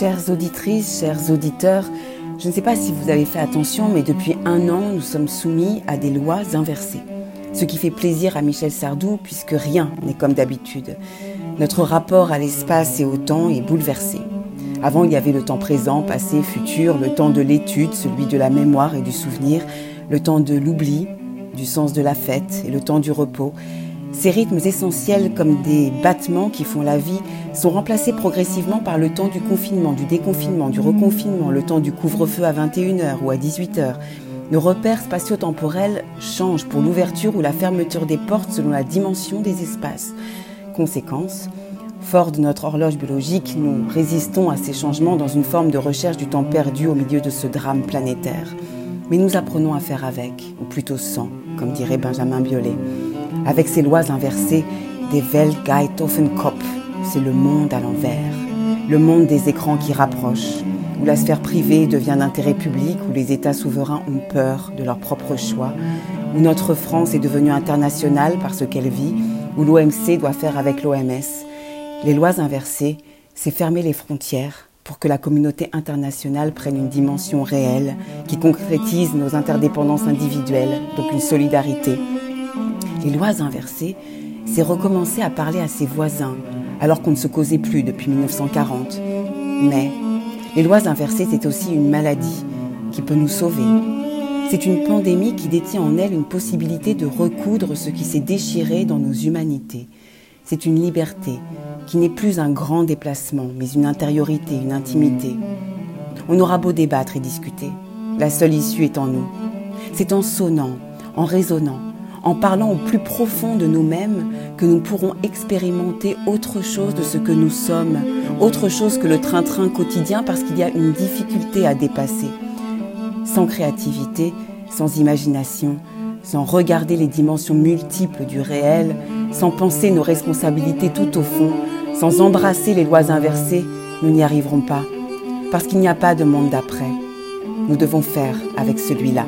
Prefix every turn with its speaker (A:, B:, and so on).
A: Chères auditrices, chers auditeurs, je ne sais pas si vous avez fait attention, mais depuis un an, nous sommes soumis à des lois inversées. Ce qui fait plaisir à Michel Sardou, puisque rien n'est comme d'habitude. Notre rapport à l'espace et au temps est bouleversé. Avant, il y avait le temps présent, passé, futur, le temps de l'étude, celui de la mémoire et du souvenir, le temps de l'oubli, du sens de la fête et le temps du repos. Ces rythmes essentiels comme des battements qui font la vie sont remplacés progressivement par le temps du confinement, du déconfinement, du reconfinement, le temps du couvre-feu à 21h ou à 18h. Nos repères spatio-temporels changent pour l'ouverture ou la fermeture des portes selon la dimension des espaces. Conséquence, fort de notre horloge biologique, nous résistons à ces changements dans une forme de recherche du temps perdu au milieu de ce drame planétaire. Mais nous apprenons à faire avec, ou plutôt sans, comme dirait Benjamin Biolay. Avec ces lois inversées, des Welt geht auf den Kopf, c'est le monde à l'envers. Le monde des écrans qui rapprochent, où la sphère privée devient d'intérêt public, où les États souverains ont peur de leurs propres choix, où notre France est devenue internationale parce qu'elle vit, où l'OMC doit faire avec l'OMS. Les lois inversées, c'est fermer les frontières pour que la communauté internationale prenne une dimension réelle qui concrétise nos interdépendances individuelles, donc une solidarité. Les lois inversées, c'est recommencer à parler à ses voisins, alors qu'on ne se causait plus depuis 1940. Mais les lois inversées, c'est aussi une maladie qui peut nous sauver. C'est une pandémie qui détient en elle une possibilité de recoudre ce qui s'est déchiré dans nos humanités. C'est une liberté qui n'est plus un grand déplacement, mais une intériorité, une intimité. On aura beau débattre et discuter, la seule issue est en nous. C'est en sonnant, en résonnant, en parlant au plus profond de nous-mêmes que nous pourrons expérimenter autre chose de ce que nous sommes, autre chose que le train-train quotidien parce qu'il y a une difficulté à dépasser. Sans créativité, sans imagination, sans regarder les dimensions multiples du réel, sans penser nos responsabilités tout au fond, sans embrasser les lois inversées, nous n'y arriverons pas, parce qu'il n'y a pas de monde d'après. Nous devons faire avec celui-là.